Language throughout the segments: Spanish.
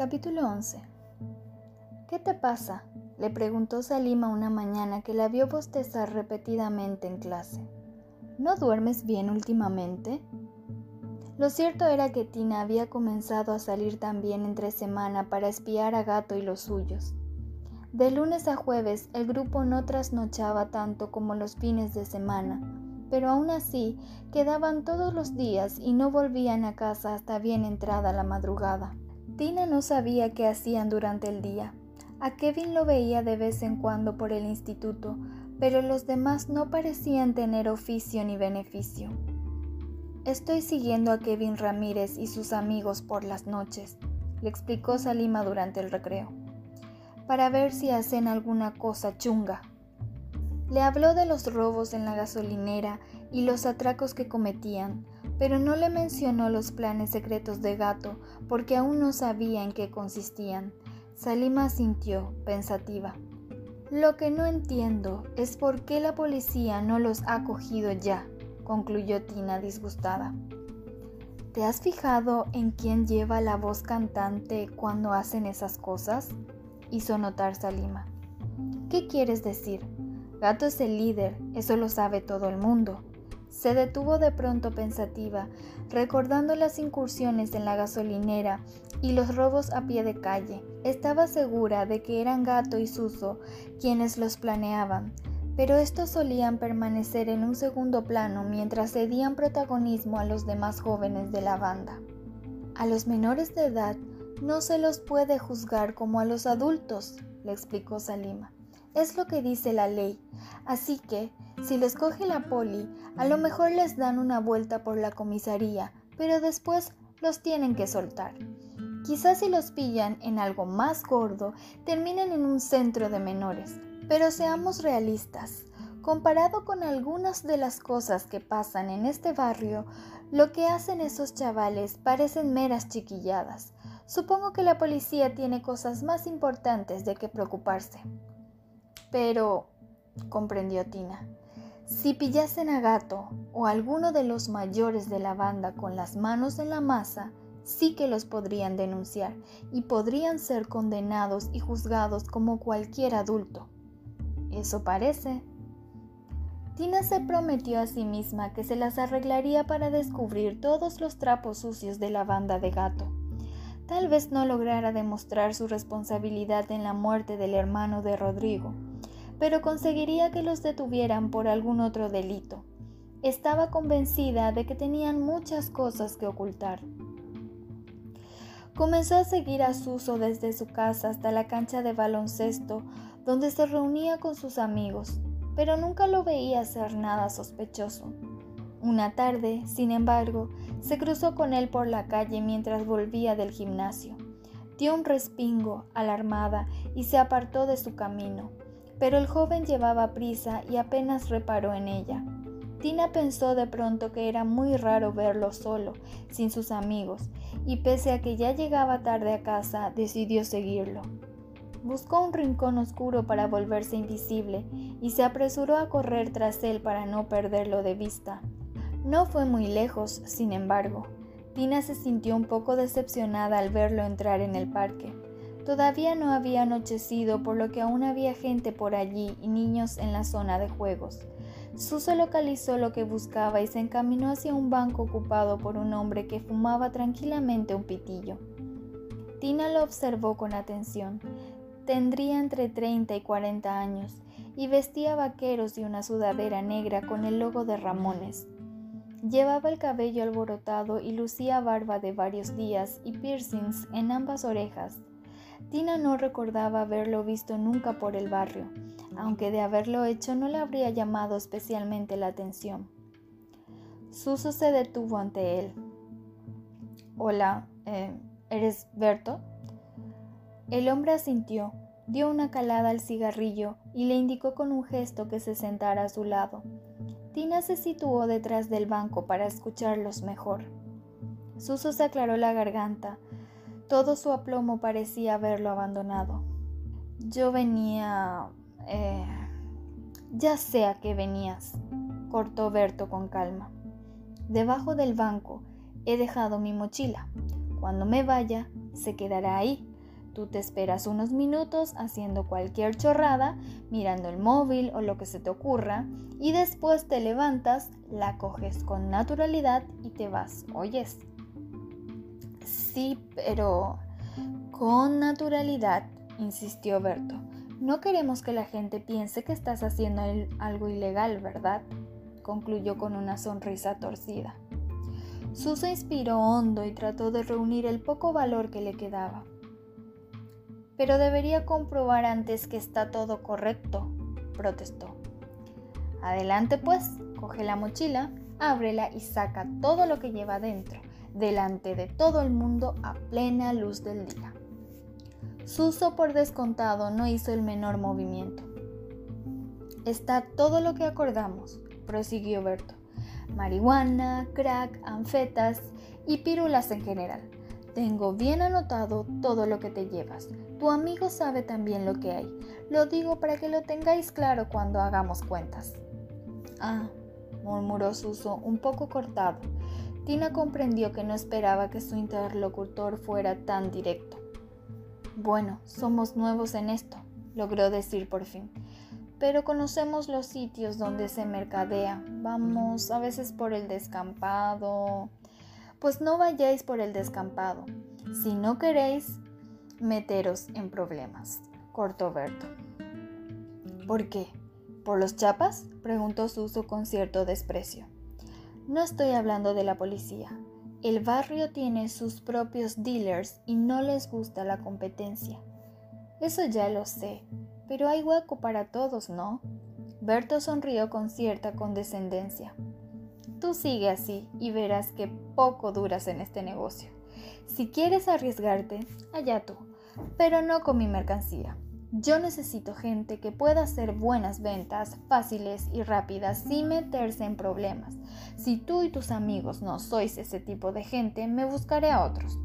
Capítulo 11 ¿Qué te pasa? le preguntó Salima una mañana que la vio bostezar repetidamente en clase. ¿No duermes bien últimamente? Lo cierto era que Tina había comenzado a salir también entre semana para espiar a Gato y los suyos. De lunes a jueves el grupo no trasnochaba tanto como los fines de semana, pero aún así quedaban todos los días y no volvían a casa hasta bien entrada la madrugada. Tina no sabía qué hacían durante el día. A Kevin lo veía de vez en cuando por el instituto, pero los demás no parecían tener oficio ni beneficio. Estoy siguiendo a Kevin Ramírez y sus amigos por las noches, le explicó Salima durante el recreo, para ver si hacen alguna cosa chunga. Le habló de los robos en la gasolinera y los atracos que cometían, pero no le mencionó los planes secretos de gato porque aún no sabía en qué consistían. Salima sintió, pensativa. Lo que no entiendo es por qué la policía no los ha cogido ya, concluyó Tina disgustada. ¿Te has fijado en quién lleva la voz cantante cuando hacen esas cosas? hizo notar Salima. ¿Qué quieres decir? Gato es el líder, eso lo sabe todo el mundo. Se detuvo de pronto pensativa, recordando las incursiones en la gasolinera y los robos a pie de calle. Estaba segura de que eran Gato y Suso quienes los planeaban, pero estos solían permanecer en un segundo plano mientras cedían protagonismo a los demás jóvenes de la banda. A los menores de edad no se los puede juzgar como a los adultos, le explicó Salima. Es lo que dice la ley. Así que, si los coge la poli, a lo mejor les dan una vuelta por la comisaría, pero después los tienen que soltar. Quizás si los pillan en algo más gordo, terminen en un centro de menores. Pero seamos realistas. Comparado con algunas de las cosas que pasan en este barrio, lo que hacen esos chavales parecen meras chiquilladas. Supongo que la policía tiene cosas más importantes de que preocuparse. Pero, comprendió Tina, si pillasen a Gato o alguno de los mayores de la banda con las manos en la masa, sí que los podrían denunciar y podrían ser condenados y juzgados como cualquier adulto. Eso parece. Tina se prometió a sí misma que se las arreglaría para descubrir todos los trapos sucios de la banda de gato. Tal vez no lograra demostrar su responsabilidad en la muerte del hermano de Rodrigo, pero conseguiría que los detuvieran por algún otro delito. Estaba convencida de que tenían muchas cosas que ocultar. Comenzó a seguir a Suso desde su casa hasta la cancha de baloncesto, donde se reunía con sus amigos, pero nunca lo veía hacer nada sospechoso. Una tarde, sin embargo, se cruzó con él por la calle mientras volvía del gimnasio. Dio un respingo, alarmada, y se apartó de su camino pero el joven llevaba prisa y apenas reparó en ella. Tina pensó de pronto que era muy raro verlo solo, sin sus amigos, y pese a que ya llegaba tarde a casa, decidió seguirlo. Buscó un rincón oscuro para volverse invisible y se apresuró a correr tras él para no perderlo de vista. No fue muy lejos, sin embargo. Tina se sintió un poco decepcionada al verlo entrar en el parque. Todavía no había anochecido, por lo que aún había gente por allí y niños en la zona de juegos. Suso localizó lo que buscaba y se encaminó hacia un banco ocupado por un hombre que fumaba tranquilamente un pitillo. Tina lo observó con atención. Tendría entre 30 y 40 años y vestía vaqueros y una sudadera negra con el logo de Ramones. Llevaba el cabello alborotado y lucía barba de varios días y piercings en ambas orejas. Tina no recordaba haberlo visto nunca por el barrio, aunque de haberlo hecho no le habría llamado especialmente la atención. Suso se detuvo ante él. Hola, eh, ¿eres Berto? El hombre asintió, dio una calada al cigarrillo y le indicó con un gesto que se sentara a su lado. Tina se situó detrás del banco para escucharlos mejor. Suso se aclaró la garganta, todo su aplomo parecía haberlo abandonado. Yo venía... Eh, ya sé a qué venías, cortó Berto con calma. Debajo del banco he dejado mi mochila. Cuando me vaya, se quedará ahí, Tú te esperas unos minutos haciendo cualquier chorrada, mirando el móvil o lo que se te ocurra, y después te levantas, la coges con naturalidad y te vas. ¿Oyes? Sí, pero con naturalidad, insistió Berto. No queremos que la gente piense que estás haciendo algo ilegal, ¿verdad? concluyó con una sonrisa torcida. Suso inspiró hondo y trató de reunir el poco valor que le quedaba. Pero debería comprobar antes que está todo correcto, protestó. Adelante pues, coge la mochila, ábrela y saca todo lo que lleva dentro, delante de todo el mundo a plena luz del día. Suso por descontado no hizo el menor movimiento. Está todo lo que acordamos, prosiguió Berto. Marihuana, crack, anfetas y pirulas en general. Tengo bien anotado todo lo que te llevas. Tu amigo sabe también lo que hay. Lo digo para que lo tengáis claro cuando hagamos cuentas. Ah, murmuró Suso, un poco cortado. Tina comprendió que no esperaba que su interlocutor fuera tan directo. Bueno, somos nuevos en esto, logró decir por fin pero conocemos los sitios donde se mercadea. Vamos a veces por el descampado. Pues no vayáis por el descampado. Si no queréis meteros en problemas, cortó Berto. ¿Por qué? ¿Por los chapas? preguntó Suso con cierto desprecio. No estoy hablando de la policía. El barrio tiene sus propios dealers y no les gusta la competencia. Eso ya lo sé, pero hay hueco para todos, ¿no? Berto sonrió con cierta condescendencia. Tú sigue así y verás que poco duras en este negocio. Si quieres arriesgarte, allá tú, pero no con mi mercancía. Yo necesito gente que pueda hacer buenas ventas fáciles y rápidas sin meterse en problemas. Si tú y tus amigos no sois ese tipo de gente, me buscaré a otros.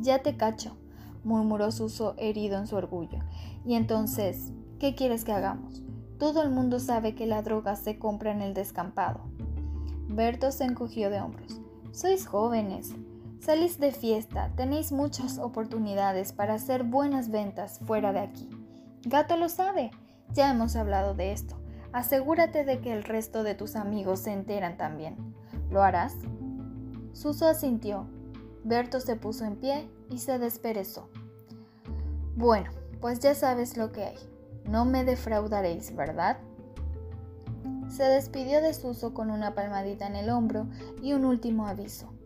Ya te cacho, murmuró Suso herido en su orgullo. Y entonces, ¿qué quieres que hagamos? Todo el mundo sabe que la droga se compra en el descampado. Berto se encogió de hombros. Sois jóvenes. Salís de fiesta, tenéis muchas oportunidades para hacer buenas ventas fuera de aquí. Gato lo sabe. Ya hemos hablado de esto. Asegúrate de que el resto de tus amigos se enteran también. ¿Lo harás? Suso asintió. Berto se puso en pie y se desperezó. Bueno, pues ya sabes lo que hay. No me defraudaréis, ¿verdad? Se despidió de Suso con una palmadita en el hombro y un último aviso.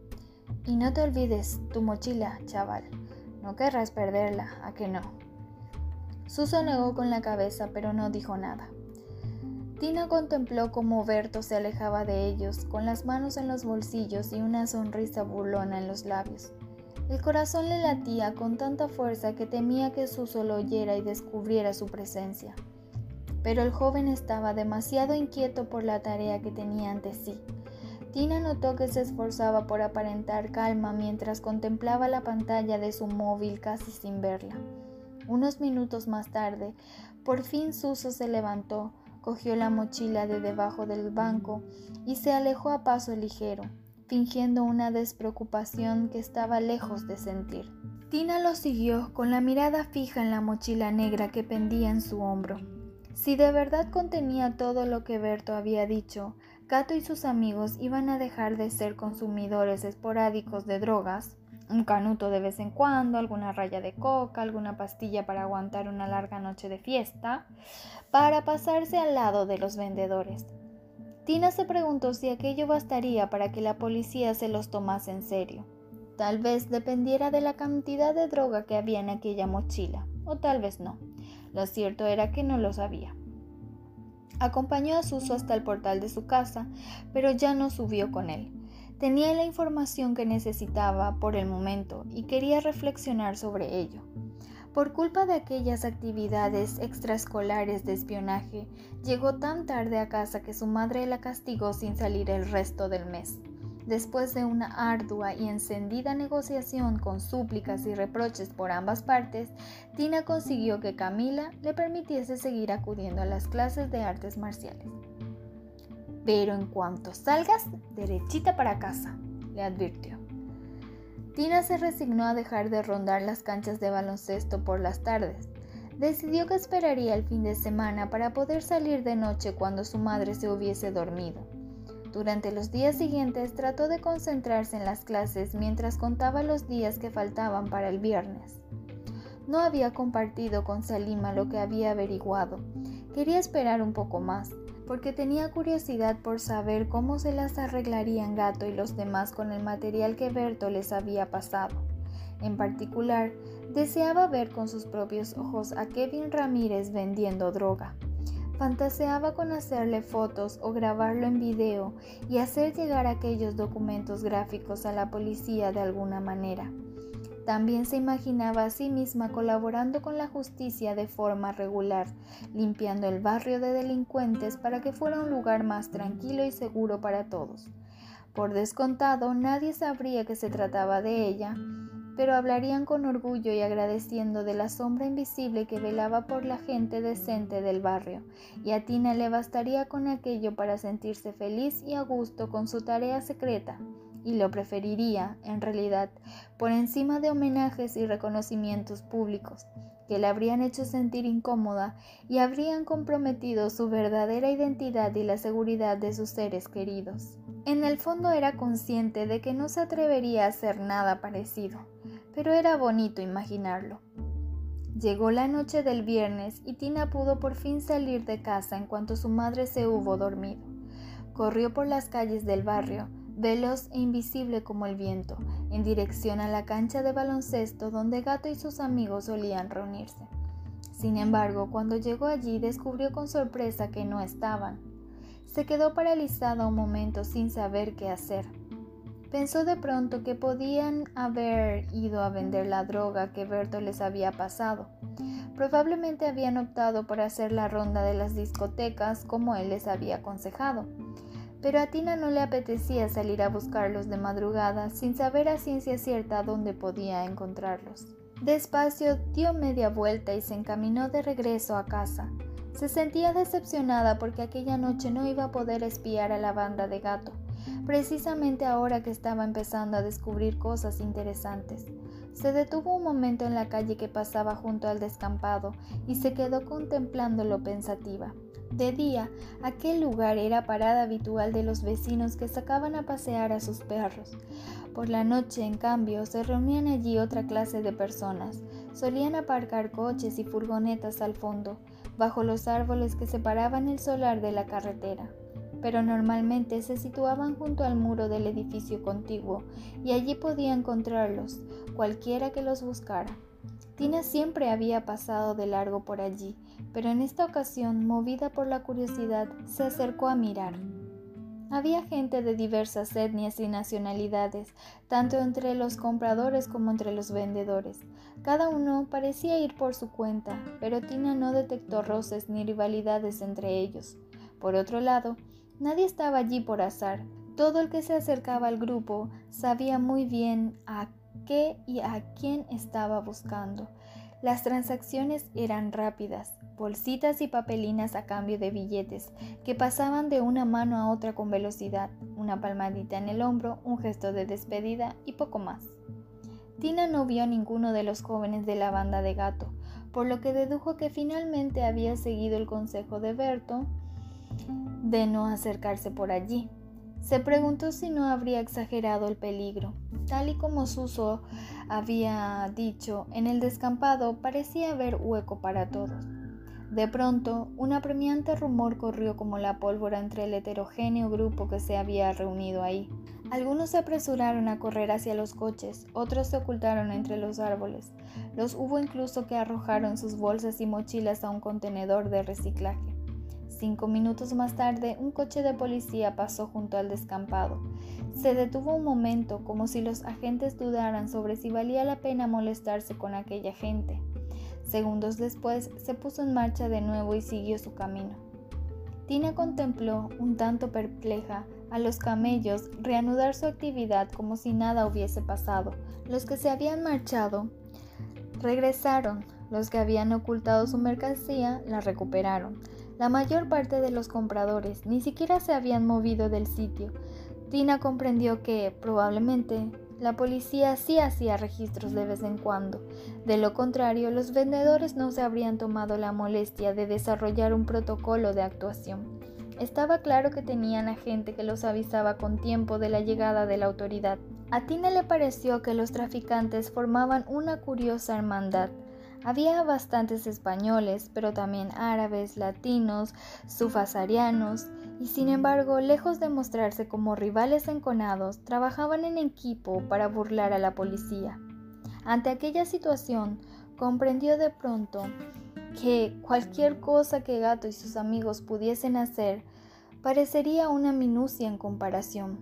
Y no te olvides tu mochila, chaval. No querrás perderla, ¿a que no? Suso negó con la cabeza, pero no dijo nada. Tina contempló cómo Berto se alejaba de ellos, con las manos en los bolsillos y una sonrisa burlona en los labios. El corazón le latía con tanta fuerza que temía que Suso lo oyera y descubriera su presencia. Pero el joven estaba demasiado inquieto por la tarea que tenía ante sí. Tina notó que se esforzaba por aparentar calma mientras contemplaba la pantalla de su móvil casi sin verla. Unos minutos más tarde, por fin Suso se levantó, cogió la mochila de debajo del banco y se alejó a paso ligero fingiendo una despreocupación que estaba lejos de sentir. Tina lo siguió con la mirada fija en la mochila negra que pendía en su hombro. Si de verdad contenía todo lo que Berto había dicho, Gato y sus amigos iban a dejar de ser consumidores esporádicos de drogas, un canuto de vez en cuando, alguna raya de coca, alguna pastilla para aguantar una larga noche de fiesta, para pasarse al lado de los vendedores. Tina se preguntó si aquello bastaría para que la policía se los tomase en serio. Tal vez dependiera de la cantidad de droga que había en aquella mochila, o tal vez no. Lo cierto era que no lo sabía. Acompañó a Suso hasta el portal de su casa, pero ya no subió con él. Tenía la información que necesitaba por el momento y quería reflexionar sobre ello. Por culpa de aquellas actividades extraescolares de espionaje, llegó tan tarde a casa que su madre la castigó sin salir el resto del mes. Después de una ardua y encendida negociación con súplicas y reproches por ambas partes, Tina consiguió que Camila le permitiese seguir acudiendo a las clases de artes marciales. Pero en cuanto salgas, derechita para casa, le advirtió. Tina se resignó a dejar de rondar las canchas de baloncesto por las tardes. Decidió que esperaría el fin de semana para poder salir de noche cuando su madre se hubiese dormido. Durante los días siguientes trató de concentrarse en las clases mientras contaba los días que faltaban para el viernes. No había compartido con Salima lo que había averiguado. Quería esperar un poco más, porque tenía curiosidad por saber cómo se las arreglarían Gato y los demás con el material que Berto les había pasado. En particular, deseaba ver con sus propios ojos a Kevin Ramírez vendiendo droga. Fantaseaba con hacerle fotos o grabarlo en video y hacer llegar aquellos documentos gráficos a la policía de alguna manera. También se imaginaba a sí misma colaborando con la justicia de forma regular, limpiando el barrio de delincuentes para que fuera un lugar más tranquilo y seguro para todos. Por descontado, nadie sabría que se trataba de ella, pero hablarían con orgullo y agradeciendo de la sombra invisible que velaba por la gente decente del barrio, y a Tina le bastaría con aquello para sentirse feliz y a gusto con su tarea secreta, y lo preferiría, en realidad, por encima de homenajes y reconocimientos públicos, que la habrían hecho sentir incómoda y habrían comprometido su verdadera identidad y la seguridad de sus seres queridos. En el fondo era consciente de que no se atrevería a hacer nada parecido, pero era bonito imaginarlo. Llegó la noche del viernes y Tina pudo por fin salir de casa en cuanto su madre se hubo dormido. Corrió por las calles del barrio, veloz e invisible como el viento, en dirección a la cancha de baloncesto donde Gato y sus amigos solían reunirse. Sin embargo, cuando llegó allí descubrió con sorpresa que no estaban. Se quedó paralizada un momento sin saber qué hacer. Pensó de pronto que podían haber ido a vender la droga que Berto les había pasado. Probablemente habían optado por hacer la ronda de las discotecas como él les había aconsejado pero a Tina no le apetecía salir a buscarlos de madrugada sin saber a ciencia cierta dónde podía encontrarlos. Despacio dio media vuelta y se encaminó de regreso a casa. Se sentía decepcionada porque aquella noche no iba a poder espiar a la banda de gato, precisamente ahora que estaba empezando a descubrir cosas interesantes. Se detuvo un momento en la calle que pasaba junto al descampado y se quedó contemplándolo pensativa. De día, aquel lugar era parada habitual de los vecinos que sacaban a pasear a sus perros. Por la noche, en cambio, se reunían allí otra clase de personas. Solían aparcar coches y furgonetas al fondo, bajo los árboles que separaban el solar de la carretera. Pero normalmente se situaban junto al muro del edificio contiguo y allí podía encontrarlos, cualquiera que los buscara. Tina siempre había pasado de largo por allí, pero en esta ocasión, movida por la curiosidad, se acercó a mirar. Había gente de diversas etnias y nacionalidades, tanto entre los compradores como entre los vendedores. Cada uno parecía ir por su cuenta, pero Tina no detectó roces ni rivalidades entre ellos. Por otro lado, nadie estaba allí por azar. Todo el que se acercaba al grupo sabía muy bien a qué y a quién estaba buscando. Las transacciones eran rápidas, bolsitas y papelinas a cambio de billetes, que pasaban de una mano a otra con velocidad, una palmadita en el hombro, un gesto de despedida y poco más. Tina no vio a ninguno de los jóvenes de la banda de gato, por lo que dedujo que finalmente había seguido el consejo de Berto de no acercarse por allí. Se preguntó si no habría exagerado el peligro. Tal y como Suso había dicho, en el descampado parecía haber hueco para todos. De pronto, un apremiante rumor corrió como la pólvora entre el heterogéneo grupo que se había reunido ahí. Algunos se apresuraron a correr hacia los coches, otros se ocultaron entre los árboles. Los hubo incluso que arrojaron sus bolsas y mochilas a un contenedor de reciclaje. Cinco minutos más tarde, un coche de policía pasó junto al descampado. Se detuvo un momento, como si los agentes dudaran sobre si valía la pena molestarse con aquella gente. Segundos después, se puso en marcha de nuevo y siguió su camino. Tina contempló, un tanto perpleja, a los camellos reanudar su actividad como si nada hubiese pasado. Los que se habían marchado regresaron, los que habían ocultado su mercancía la recuperaron. La mayor parte de los compradores ni siquiera se habían movido del sitio. Tina comprendió que, probablemente, La policía sí hacía registros de vez en cuando. De lo contrario, los vendedores no se habrían tomado la molestia de desarrollar un protocolo de actuación. Estaba claro que tenían a gente que los avisaba con tiempo de la llegada de la autoridad. A Tina le pareció que los traficantes formaban una curiosa hermandad. Había bastantes españoles, pero también árabes, latinos, sufasarianos, y sin embargo, lejos de mostrarse como rivales enconados, trabajaban en equipo para burlar a la policía. Ante aquella situación, comprendió de pronto que cualquier cosa que Gato y sus amigos pudiesen hacer parecería una minucia en comparación,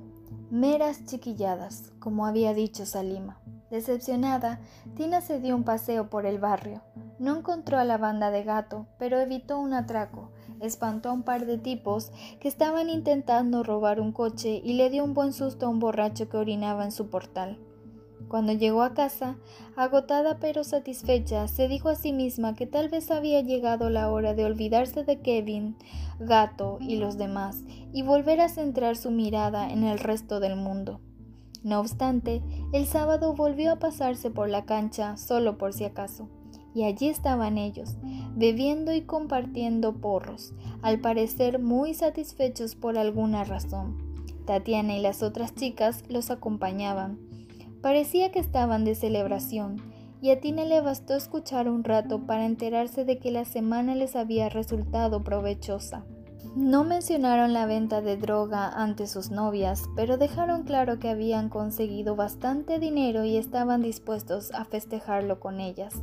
meras chiquilladas, como había dicho Salima. Decepcionada, Tina se dio un paseo por el barrio. No encontró a la banda de gato, pero evitó un atraco espantó a un par de tipos que estaban intentando robar un coche y le dio un buen susto a un borracho que orinaba en su portal. Cuando llegó a casa, agotada pero satisfecha, se dijo a sí misma que tal vez había llegado la hora de olvidarse de Kevin, Gato y los demás y volver a centrar su mirada en el resto del mundo. No obstante, el sábado volvió a pasarse por la cancha solo por si acaso y allí estaban ellos, bebiendo y compartiendo porros, al parecer muy satisfechos por alguna razón. Tatiana y las otras chicas los acompañaban. Parecía que estaban de celebración, y a Tina le bastó escuchar un rato para enterarse de que la semana les había resultado provechosa. No mencionaron la venta de droga ante sus novias, pero dejaron claro que habían conseguido bastante dinero y estaban dispuestos a festejarlo con ellas.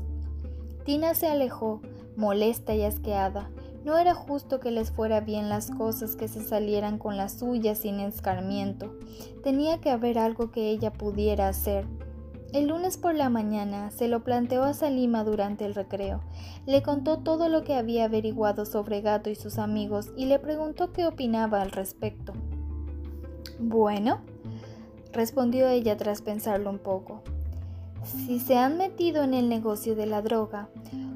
Tina se alejó, molesta y asqueada. No era justo que les fuera bien las cosas que se salieran con las suyas sin escarmiento. Tenía que haber algo que ella pudiera hacer. El lunes por la mañana se lo planteó a Salima durante el recreo. Le contó todo lo que había averiguado sobre Gato y sus amigos y le preguntó qué opinaba al respecto. Bueno, respondió ella tras pensarlo un poco. Si se han metido en el negocio de la droga,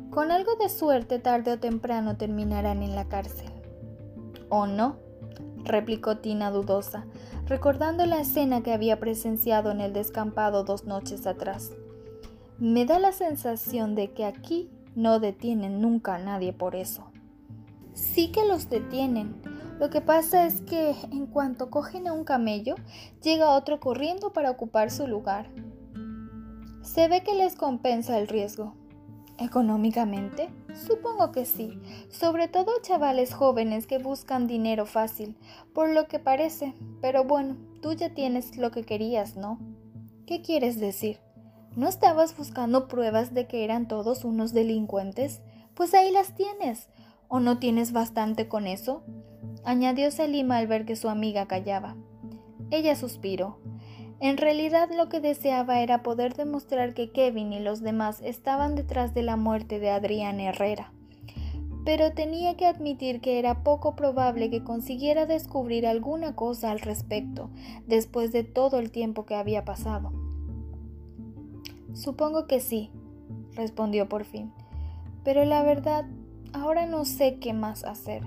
con algo de suerte tarde o temprano terminarán en la cárcel. ¿O no? replicó Tina dudosa, recordando la escena que había presenciado en el descampado dos noches atrás. Me da la sensación de que aquí no detienen nunca a nadie por eso. Sí que los detienen. Lo que pasa es que en cuanto cogen a un camello, llega otro corriendo para ocupar su lugar. Se ve que les compensa el riesgo. ¿Económicamente? Supongo que sí, sobre todo chavales jóvenes que buscan dinero fácil, por lo que parece. Pero bueno, tú ya tienes lo que querías, ¿no? ¿Qué quieres decir? ¿No estabas buscando pruebas de que eran todos unos delincuentes? Pues ahí las tienes. ¿O no tienes bastante con eso? añadió Salima al ver que su amiga callaba. Ella suspiró. En realidad lo que deseaba era poder demostrar que Kevin y los demás estaban detrás de la muerte de Adrián Herrera. Pero tenía que admitir que era poco probable que consiguiera descubrir alguna cosa al respecto después de todo el tiempo que había pasado. Supongo que sí, respondió por fin. Pero la verdad, ahora no sé qué más hacer,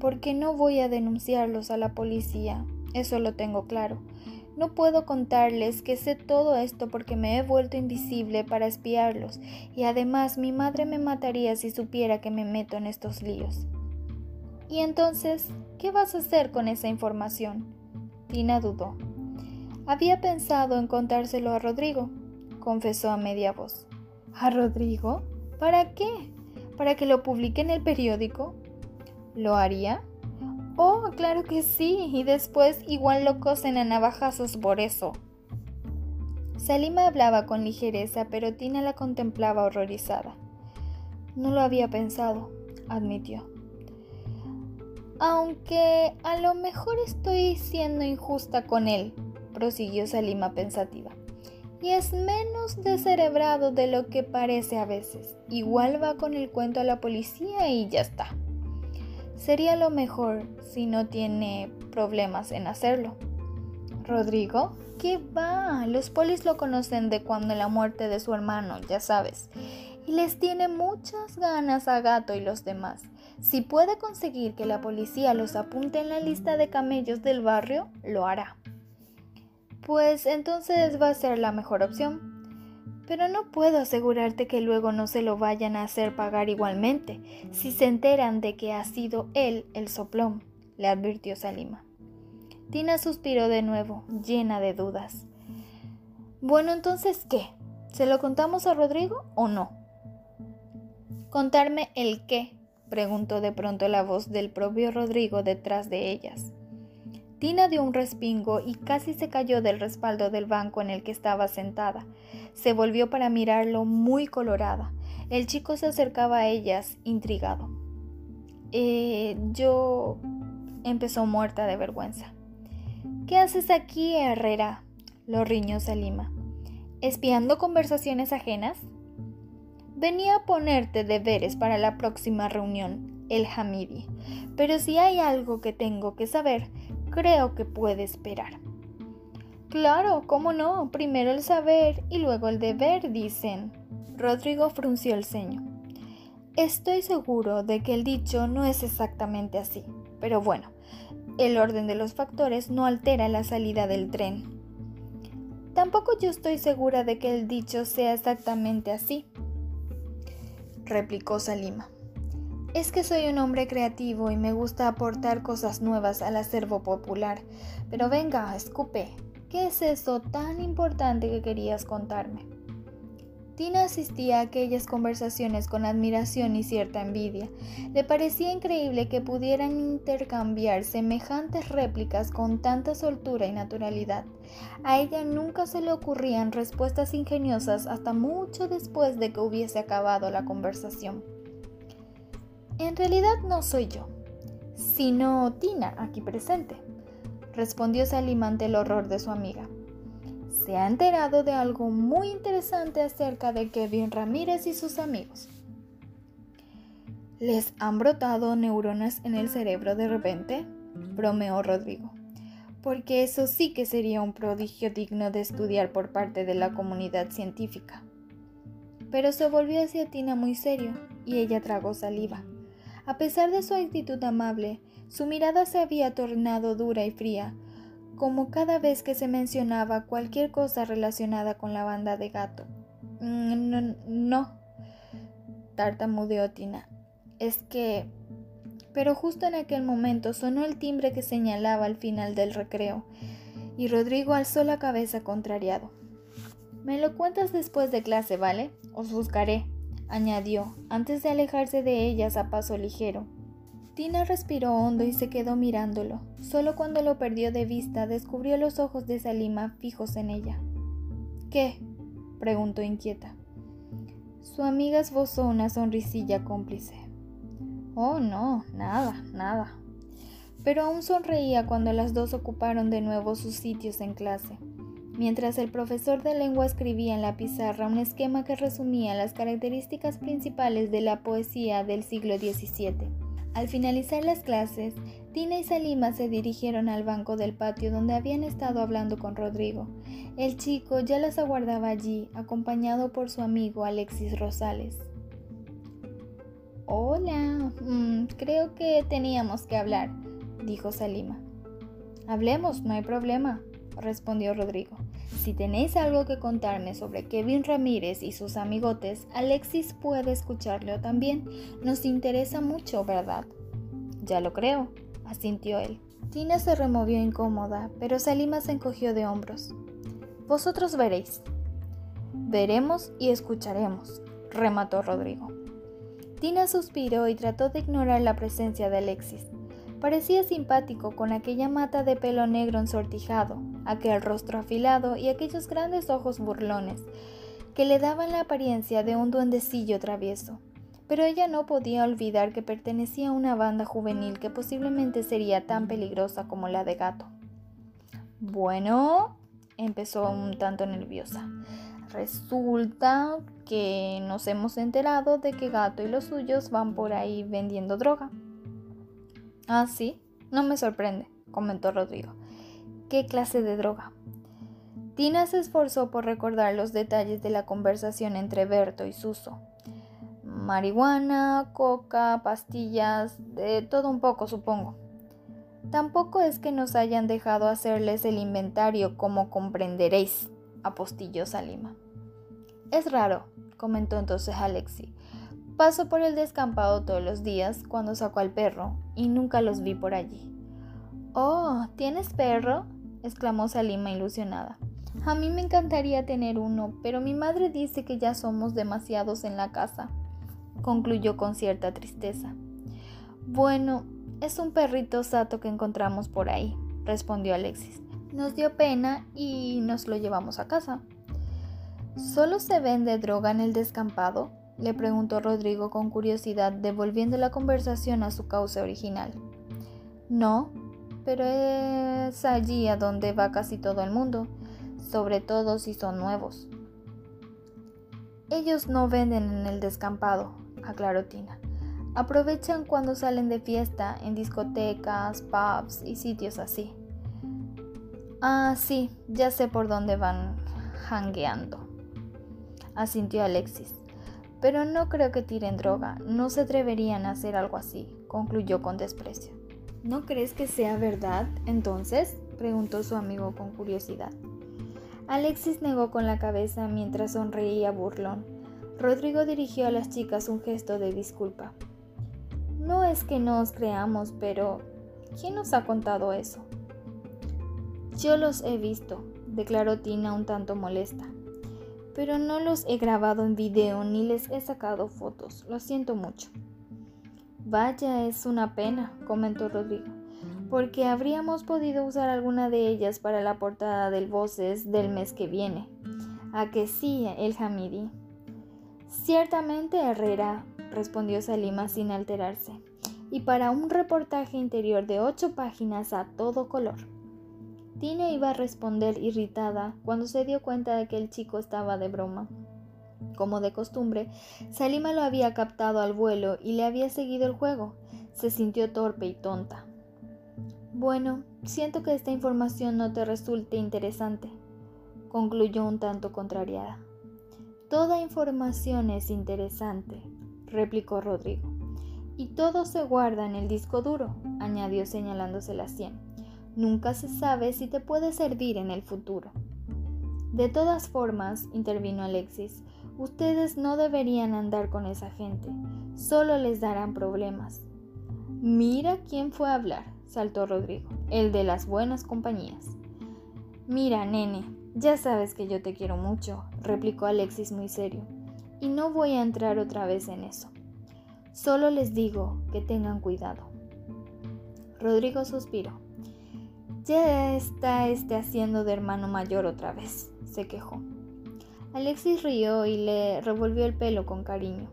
porque no voy a denunciarlos a la policía, eso lo tengo claro no puedo contarles que sé todo esto porque me he vuelto invisible para espiarlos y además mi madre me mataría si supiera que me meto en estos líos. ¿Y entonces qué vas a hacer con esa información? Tina dudó. Había pensado en contárselo a Rodrigo, confesó a media voz. ¿A Rodrigo? ¿Para qué? ¿Para que lo publique en el periódico? ¿Lo haría? Oh, claro que sí, y después igual lo cosen a navajazos por eso. Salima hablaba con ligereza, pero Tina la contemplaba horrorizada. No lo había pensado, admitió. Aunque a lo mejor estoy siendo injusta con él, prosiguió Salima pensativa. Y es menos descerebrado de lo que parece a veces. Igual va con el cuento a la policía y ya está. Sería lo mejor si no tiene problemas en hacerlo. Rodrigo, ¿qué va? Los polis lo conocen de cuando la muerte de su hermano, ya sabes. Y les tiene muchas ganas a Gato y los demás. Si puede conseguir que la policía los apunte en la lista de camellos del barrio, lo hará. pues entonces va a ser la mejor opción. Pero no puedo asegurarte que luego no se lo vayan a hacer pagar igualmente, si se enteran de que ha sido él el soplón, le advirtió Salima. Tina suspiró de nuevo, llena de dudas. Bueno, entonces, ¿qué? ¿Se lo contamos a Rodrigo o no? Contarme el qué, preguntó de pronto la voz del propio Rodrigo detrás de ellas. Tina dio un respingo y casi se cayó del respaldo del banco en el que estaba sentada. Se volvió para mirarlo muy colorada. El chico se acercaba a ellas, intrigado. Eh, yo... empezó muerta de vergüenza. ¿Qué haces aquí, Herrera? lo riñó Salima. ¿Espiando conversaciones ajenas? Venía a ponerte deberes para la próxima reunión, el Hamidi. Pero si hay algo que tengo que saber, creo que puede esperar. Claro, cómo no, primero el saber y luego el deber, dicen. Rodrigo frunció el ceño. Estoy seguro de que el dicho no es exactamente así, pero bueno, el orden de los factores no altera la salida del tren. Tampoco yo estoy segura de que el dicho sea exactamente así, replicó Salima. Es que soy un hombre creativo y me gusta aportar cosas nuevas al acervo popular. Pero venga, escupe, ¿qué es eso tan importante que querías contarme? Tina asistía a aquellas conversaciones con admiración y cierta envidia. Le parecía increíble que pudieran intercambiar semejantes réplicas con tanta soltura y naturalidad. A ella nunca se le ocurrían respuestas ingeniosas hasta mucho después de que hubiese acabado la conversación. En realidad no soy yo, sino Tina, aquí presente, respondió Salim ante el horror de su amiga. Se ha enterado de algo muy interesante acerca de Kevin Ramírez y sus amigos. ¿Les han brotado neuronas en el cerebro de repente? bromeó Rodrigo. Porque eso sí que sería un prodigio digno de estudiar por parte de la comunidad científica. Pero se volvió hacia Tina muy serio y ella tragó saliva. A pesar de su actitud amable, su mirada se había tornado dura y fría, como cada vez que se mencionaba cualquier cosa relacionada con la banda de gato. Mm, no, tartamudeó Tina. Es que... Pero justo en aquel momento sonó el timbre que señalaba al final del recreo, y Rodrigo alzó la cabeza contrariado. Me lo cuentas después de clase, ¿vale? Os buscaré añadió, antes de alejarse de ellas a paso ligero. Tina respiró hondo y se quedó mirándolo. Solo cuando lo perdió de vista descubrió los ojos de Salima fijos en ella. ¿Qué? preguntó inquieta. Su amiga esbozó una sonrisilla cómplice. Oh, no, nada, nada. Pero aún sonreía cuando las dos ocuparon de nuevo sus sitios en clase mientras el profesor de lengua escribía en la pizarra un esquema que resumía las características principales de la poesía del siglo XVII. Al finalizar las clases, Tina y Salima se dirigieron al banco del patio donde habían estado hablando con Rodrigo. El chico ya las aguardaba allí, acompañado por su amigo Alexis Rosales. Hola, mm, creo que teníamos que hablar, dijo Salima. Hablemos, no hay problema, respondió Rodrigo. Si tenéis algo que contarme sobre Kevin Ramírez y sus amigotes, Alexis puede escucharlo también. Nos interesa mucho, ¿verdad? Ya lo creo, asintió él. Tina se removió incómoda, pero Salima se encogió de hombros. Vosotros veréis. Veremos y escucharemos, remató Rodrigo. Tina suspiró y trató de ignorar la presencia de Alexis. Parecía simpático con aquella mata de pelo negro ensortijado, aquel rostro afilado y aquellos grandes ojos burlones, que le daban la apariencia de un duendecillo travieso. Pero ella no podía olvidar que pertenecía a una banda juvenil que posiblemente sería tan peligrosa como la de gato. Bueno, empezó un tanto nerviosa. Resulta que nos hemos enterado de que Gato y los suyos van por ahí vendiendo droga. Ah, sí, no me sorprende, comentó Rodrigo. ¿Qué clase de droga? Tina se esforzó por recordar los detalles de la conversación entre Berto y Suso. Marihuana, coca, pastillas, de todo un poco, supongo. Tampoco es que nos hayan dejado hacerles el inventario, como comprenderéis, apostilló Salima. Es raro, comentó entonces Alexi. Paso por el descampado todos los días cuando saco al perro y nunca los vi por allí. Oh, ¿tienes perro? exclamó Salima ilusionada. A mí me encantaría tener uno, pero mi madre dice que ya somos demasiados en la casa, concluyó con cierta tristeza. Bueno, es un perrito sato que encontramos por ahí, respondió Alexis. Nos dio pena y nos lo llevamos a casa. ¿Solo se vende droga en el descampado? Le preguntó Rodrigo con curiosidad, devolviendo la conversación a su causa original. No, pero es allí a donde va casi todo el mundo, sobre todo si son nuevos. Ellos no venden en el descampado, aclaró Tina. Aprovechan cuando salen de fiesta en discotecas, pubs y sitios así. Ah, sí, ya sé por dónde van hangueando, asintió Alexis. Pero no creo que tiren droga, no se atreverían a hacer algo así, concluyó con desprecio. ¿No crees que sea verdad, entonces? preguntó su amigo con curiosidad. Alexis negó con la cabeza mientras sonreía burlón. Rodrigo dirigió a las chicas un gesto de disculpa. No es que no os creamos, pero ¿quién nos ha contado eso? Yo los he visto, declaró Tina un tanto molesta pero no los he grabado en video ni les he sacado fotos. Lo siento mucho. Vaya, es una pena, comentó Rodrigo, porque habríamos podido usar alguna de ellas para la portada del Voces del mes que viene. ¿A que sí, el Hamidi? Ciertamente, Herrera, respondió Salima sin alterarse, y para un reportaje interior de ocho páginas a todo color. Tina iba a responder irritada cuando se dio cuenta de que el chico estaba de broma. Como de costumbre, Salima lo había captado al vuelo y le había seguido el juego. Se sintió torpe y tonta. Bueno, siento que esta información no te resulte interesante, concluyó un tanto contrariada. Toda información es interesante, replicó Rodrigo. Y todo se guarda en el disco duro, añadió señalándose la sien. Nunca se sabe si te puede servir en el futuro. De todas formas, intervino Alexis, ustedes no deberían andar con esa gente, solo les darán problemas. Mira quién fue a hablar, saltó Rodrigo, el de las buenas compañías. Mira, nene, ya sabes que yo te quiero mucho, replicó Alexis muy serio, y no voy a entrar otra vez en eso. Solo les digo que tengan cuidado. Rodrigo suspiró. Ya está este haciendo de hermano mayor otra vez, se quejó. Alexis rió y le revolvió el pelo con cariño.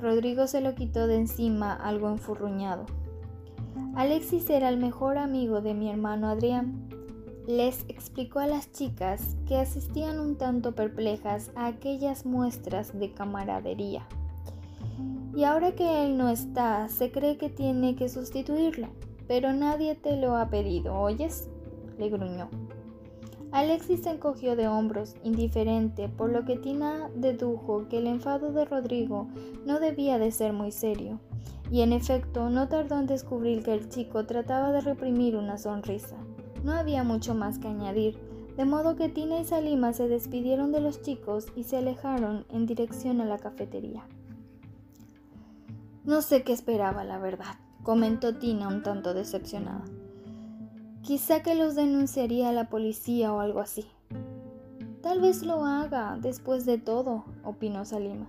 Rodrigo se lo quitó de encima algo enfurruñado. Alexis era el mejor amigo de mi hermano Adrián. Les explicó a las chicas que asistían un tanto perplejas a aquellas muestras de camaradería. Y ahora que él no está, se cree que tiene que sustituirlo. Pero nadie te lo ha pedido, ¿oyes? le gruñó. Alexis se encogió de hombros, indiferente, por lo que Tina dedujo que el enfado de Rodrigo no debía de ser muy serio, y en efecto no tardó en descubrir que el chico trataba de reprimir una sonrisa. No había mucho más que añadir, de modo que Tina y Salima se despidieron de los chicos y se alejaron en dirección a la cafetería. No sé qué esperaba, la verdad comentó Tina un tanto decepcionada. Quizá que los denunciaría a la policía o algo así. Tal vez lo haga, después de todo, opinó Salima.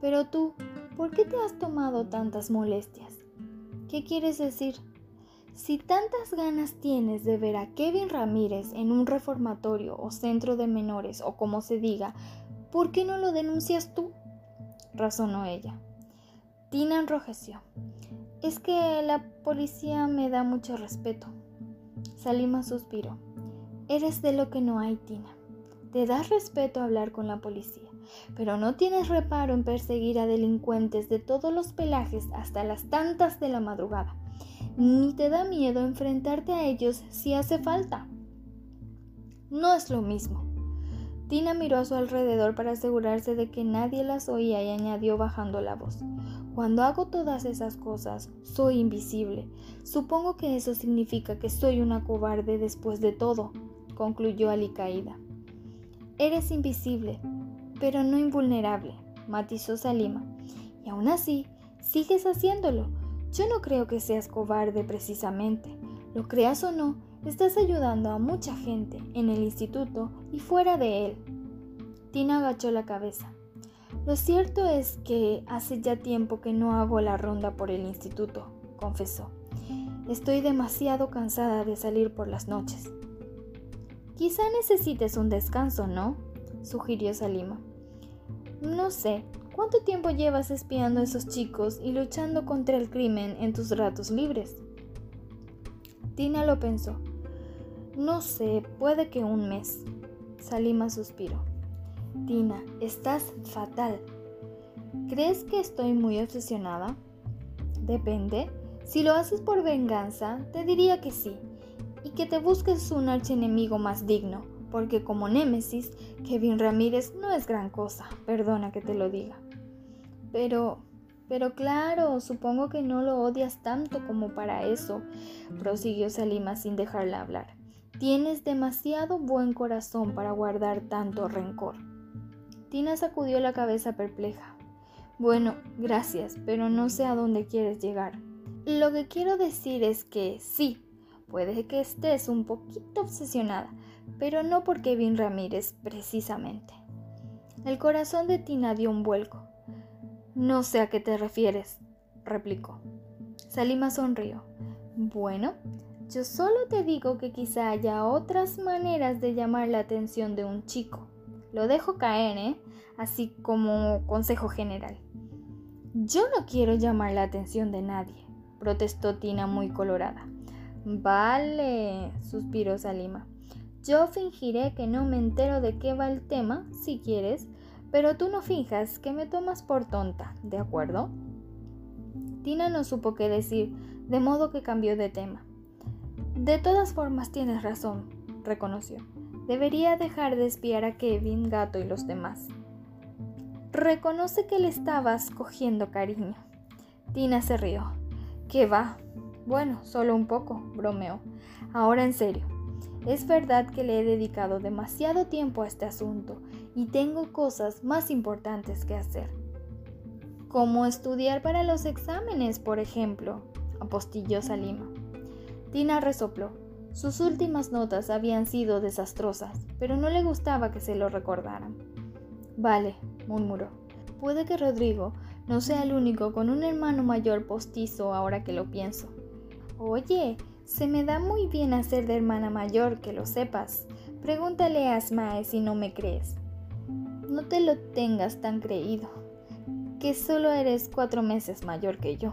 Pero tú, ¿por qué te has tomado tantas molestias? ¿Qué quieres decir? Si tantas ganas tienes de ver a Kevin Ramírez en un reformatorio o centro de menores o como se diga, ¿por qué no lo denuncias tú? razonó ella. Tina enrojeció. Es que la policía me da mucho respeto. Salima suspiró. Eres de lo que no hay, Tina. Te das respeto hablar con la policía, pero no tienes reparo en perseguir a delincuentes de todos los pelajes hasta las tantas de la madrugada. Ni te da miedo enfrentarte a ellos si hace falta. No es lo mismo. Tina miró a su alrededor para asegurarse de que nadie las oía y añadió bajando la voz. Cuando hago todas esas cosas, soy invisible. Supongo que eso significa que soy una cobarde después de todo, concluyó Alicaída. Eres invisible, pero no invulnerable, matizó Salima. Y aún así, sigues haciéndolo. Yo no creo que seas cobarde precisamente. Lo creas o no, estás ayudando a mucha gente en el instituto y fuera de él. Tina agachó la cabeza. Lo cierto es que hace ya tiempo que no hago la ronda por el instituto, confesó. Estoy demasiado cansada de salir por las noches. Quizá necesites un descanso, ¿no? sugirió Salima. No sé, ¿cuánto tiempo llevas espiando a esos chicos y luchando contra el crimen en tus ratos libres? Tina lo pensó. No sé, puede que un mes. Salima suspiró. Tina, estás fatal. ¿Crees que estoy muy obsesionada? Depende. Si lo haces por venganza, te diría que sí, y que te busques un archienemigo más digno, porque como Némesis, Kevin Ramírez no es gran cosa, perdona que te lo diga. Pero, pero claro, supongo que no lo odias tanto como para eso, prosiguió Salima sin dejarla hablar. Tienes demasiado buen corazón para guardar tanto rencor. Tina sacudió la cabeza perpleja. Bueno, gracias, pero no sé a dónde quieres llegar. Lo que quiero decir es que sí, puede que estés un poquito obsesionada, pero no por Kevin Ramírez precisamente. El corazón de Tina dio un vuelco. No sé a qué te refieres, replicó. Salima sonrió. Bueno, yo solo te digo que quizá haya otras maneras de llamar la atención de un chico. Lo dejo caer, ¿eh? Así como consejo general. Yo no quiero llamar la atención de nadie, protestó Tina muy colorada. Vale, suspiró Salima. Yo fingiré que no me entero de qué va el tema, si quieres, pero tú no finjas que me tomas por tonta, ¿de acuerdo? Tina no supo qué decir, de modo que cambió de tema. De todas formas tienes razón, reconoció. Debería dejar de espiar a Kevin, Gato y los demás. Reconoce que le estabas cogiendo cariño. Tina se rió. ¿Qué va? Bueno, solo un poco, bromeó. Ahora en serio. Es verdad que le he dedicado demasiado tiempo a este asunto y tengo cosas más importantes que hacer. Como estudiar para los exámenes, por ejemplo, apostilló Salima. Tina resopló. Sus últimas notas habían sido desastrosas, pero no le gustaba que se lo recordaran. Vale, murmuró. Puede que Rodrigo no sea el único con un hermano mayor postizo ahora que lo pienso. Oye, se me da muy bien hacer de hermana mayor, que lo sepas. Pregúntale a Asmae si no me crees. No te lo tengas tan creído, que solo eres cuatro meses mayor que yo.